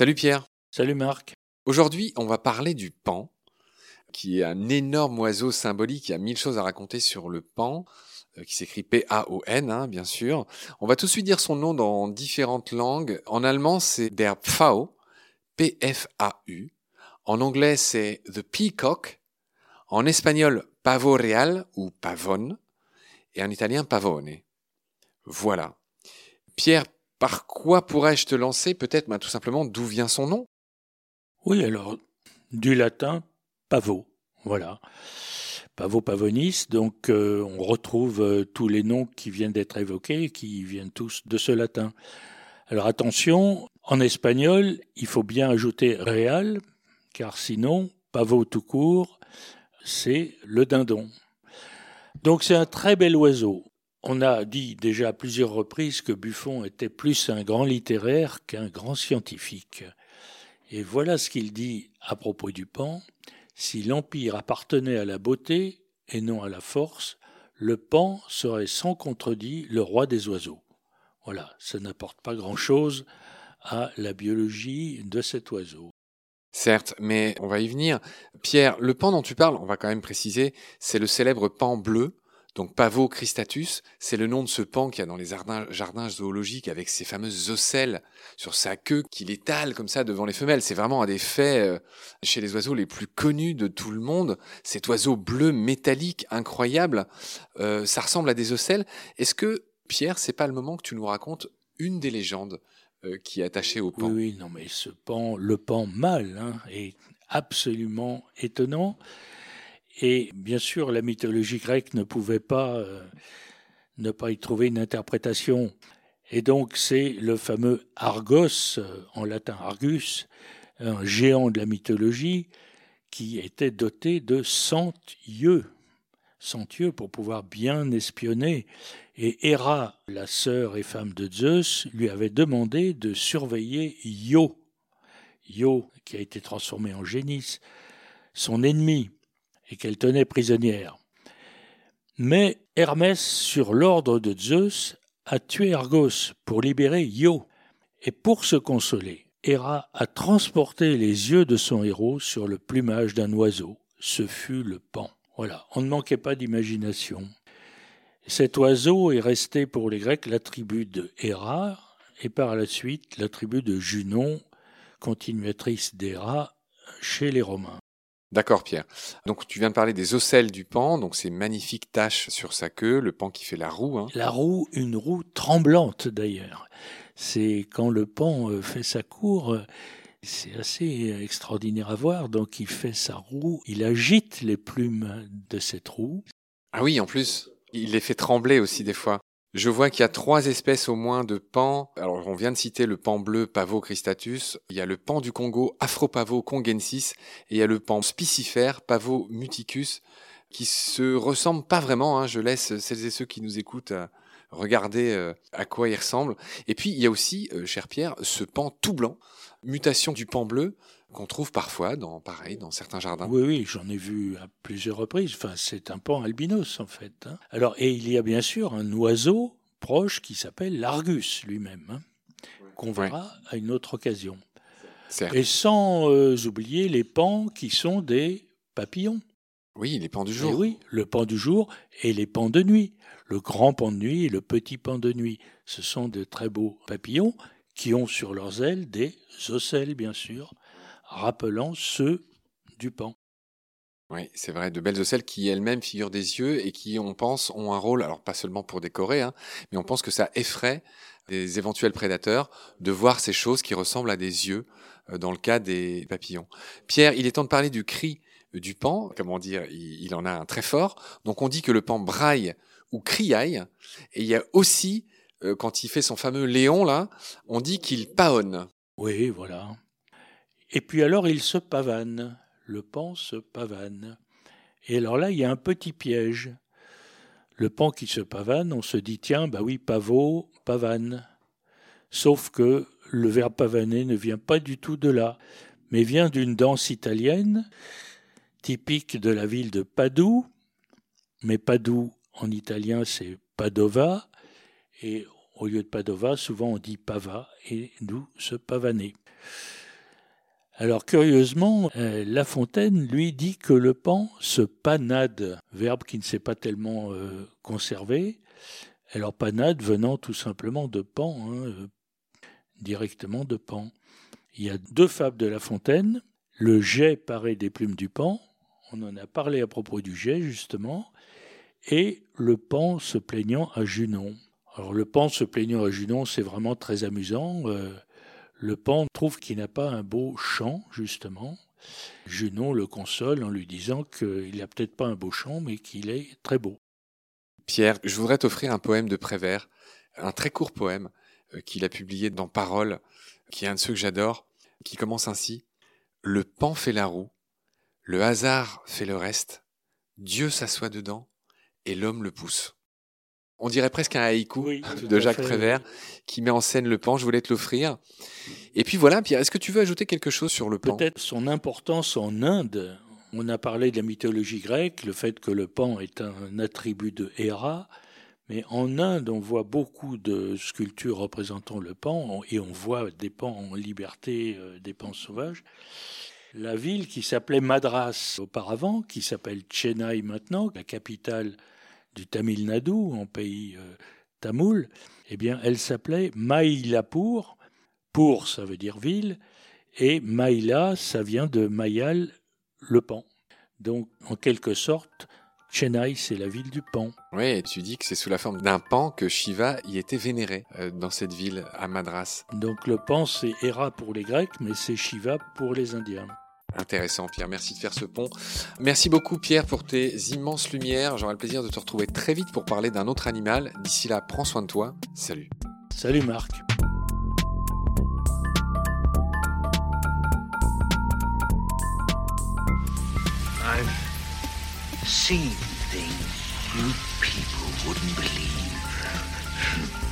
Salut Pierre. Salut Marc. Aujourd'hui, on va parler du pan, qui est un énorme oiseau symbolique. Il y a mille choses à raconter sur le pan, euh, qui s'écrit P-A-O-N, hein, bien sûr. On va tout de suite dire son nom dans différentes langues. En allemand, c'est der Pfau, P-F-A-U. En anglais, c'est the peacock. En espagnol, pavo real ou pavone. Et en italien, pavone. Voilà. Pierre, par quoi pourrais-je te lancer Peut-être ben, tout simplement d'où vient son nom? Oui, alors, du latin pavo, voilà. Pavo pavonis, donc euh, on retrouve euh, tous les noms qui viennent d'être évoqués, qui viennent tous de ce latin. Alors attention, en espagnol, il faut bien ajouter real, car sinon, pavo tout court, c'est le dindon. Donc c'est un très bel oiseau. On a dit déjà à plusieurs reprises que Buffon était plus un grand littéraire qu'un grand scientifique. Et voilà ce qu'il dit à propos du pan. Si l'Empire appartenait à la beauté et non à la force, le pan serait sans contredit le roi des oiseaux. Voilà, ça n'apporte pas grand-chose à la biologie de cet oiseau. Certes, mais on va y venir. Pierre, le pan dont tu parles, on va quand même préciser, c'est le célèbre pan bleu donc Pavo cristatus, c'est le nom de ce pan qu'il y a dans les jardins, zoologiques avec ses fameuses ocelles sur sa queue qu'il étale comme ça devant les femelles. C'est vraiment un des faits euh, chez les oiseaux les plus connus de tout le monde. Cet oiseau bleu métallique incroyable, euh, ça ressemble à des ocelles. Est-ce que Pierre, c'est pas le moment que tu nous racontes une des légendes euh, qui est attachée au pan? Oui, non, mais ce pan, le pan mâle, hein, est absolument étonnant. Et bien sûr, la mythologie grecque ne pouvait pas euh, ne pas y trouver une interprétation. Et donc, c'est le fameux Argos, euh, en latin Argus, un géant de la mythologie, qui était doté de cent yeux. Cent yeux pour pouvoir bien espionner. Et Héra, la sœur et femme de Zeus, lui avait demandé de surveiller Io. Io, qui a été transformé en génis, son ennemi et qu'elle tenait prisonnière. Mais Hermès, sur l'ordre de Zeus, a tué Argos pour libérer Io. Et pour se consoler, Héra a transporté les yeux de son héros sur le plumage d'un oiseau. Ce fut le pan. Voilà, on ne manquait pas d'imagination. Cet oiseau est resté pour les Grecs l'attribut de Héra et par la suite l'attribut de Junon, continuatrice d'Héra chez les Romains. D'accord, Pierre. Donc, tu viens de parler des ocelles du pan, donc ces magnifiques taches sur sa queue, le pan qui fait la roue. Hein. La roue, une roue tremblante d'ailleurs. C'est quand le pan euh, fait sa cour, euh, c'est assez extraordinaire à voir. Donc, il fait sa roue, il agite les plumes de cette roue. Ah oui, en plus, il les fait trembler aussi des fois. Je vois qu'il y a trois espèces au moins de pans. Alors, on vient de citer le pan bleu Pavo cristatus. Il y a le pan du Congo Afropavo congensis. Et il y a le pan spicifère Pavo muticus qui se ressemblent pas vraiment. Hein. Je laisse celles et ceux qui nous écoutent euh, regarder euh, à quoi il ressemble. Et puis, il y a aussi, euh, cher Pierre, ce pan tout blanc, mutation du pan bleu, qu'on trouve parfois dans pareil dans certains jardins. Oui, oui, j'en ai vu à plusieurs reprises. Enfin, c'est un pan albinos en fait. Hein. Alors, et il y a bien sûr un oiseau proche qui s'appelle l'argus lui-même, hein, qu'on verra à une autre occasion. Et sans euh, oublier les pans qui sont des papillons. Oui, les pans du jour. oui, le pan du jour et les pans de nuit. Le grand pan de nuit et le petit pan de nuit. Ce sont de très beaux papillons qui ont sur leurs ailes des ocelles, bien sûr, rappelant ceux du pan. Oui, c'est vrai, de belles ocelles qui elles-mêmes figurent des yeux et qui, on pense, ont un rôle, alors pas seulement pour décorer, hein, mais on pense que ça effraie des éventuels prédateurs de voir ces choses qui ressemblent à des yeux euh, dans le cas des papillons. Pierre, il est temps de parler du cri du pan, comment dire, il, en a un très fort. Donc on dit que le pan braille ou criaille, et il y a aussi, euh, quand il fait son fameux léon là, on dit qu'il paonne. Oui, voilà. Et puis alors il se pavane, le pan se pavane. Et alors là, il y a un petit piège. Le pan qui se pavane, on se dit tiens, bah oui, pavot, pavane. Sauf que le verbe pavaner ne vient pas du tout de là, mais vient d'une danse italienne typique de la ville de Padoue. Mais Padoue en italien c'est Padova, et au lieu de Padova, souvent on dit Pava, et d'où se pavaner. Alors curieusement, euh, La Fontaine lui dit que le pan se panade, verbe qui ne s'est pas tellement euh, conservé. Alors panade venant tout simplement de pan, hein, euh, directement de pan. Il y a deux fables de La Fontaine. Le jet paraît des plumes du pan, on en a parlé à propos du jet justement, et le pan se plaignant à Junon. Alors le pan se plaignant à Junon, c'est vraiment très amusant. Le pan trouve qu'il n'a pas un beau chant, justement. Junon le console en lui disant qu'il n'a peut-être pas un beau chant, mais qu'il est très beau. Pierre, je voudrais t'offrir un poème de Prévert, un très court poème euh, qu'il a publié dans Parole, qui est un de ceux que j'adore, qui commence ainsi. Le pan fait la roue, le hasard fait le reste, Dieu s'assoit dedans, et l'homme le pousse on dirait presque un haïku de Jacques Prévert qui met en scène le pan. Je voulais te l'offrir. Et puis voilà, Pierre, est-ce que tu veux ajouter quelque chose sur le pan? Peut-être son importance en Inde. On a parlé de la mythologie grecque, le fait que le pan est un attribut de Héra. Mais en Inde, on voit beaucoup de sculptures représentant le pan et on voit des pans en liberté, euh, des pans sauvages. La ville qui s'appelait Madras auparavant, qui s'appelle Chennai maintenant, la capitale du Tamil Nadu, en pays euh, tamoul, eh bien, elle s'appelait Mailapur. Pour, ça veut dire ville, et Maïla, ça vient de Mayal, le pan. Donc, en quelque sorte, Chennai, c'est la ville du pan. Oui, et tu dis que c'est sous la forme d'un pan que Shiva y était vénéré euh, dans cette ville à Madras. Donc le pan, c'est Hera pour les Grecs, mais c'est Shiva pour les Indiens. Intéressant, Pierre. Merci de faire ce pont. Merci beaucoup, Pierre, pour tes immenses lumières. J'aurai le plaisir de te retrouver très vite pour parler d'un autre animal. D'ici là, prends soin de toi. Salut. Salut, Marc. I've seen things you people wouldn't believe.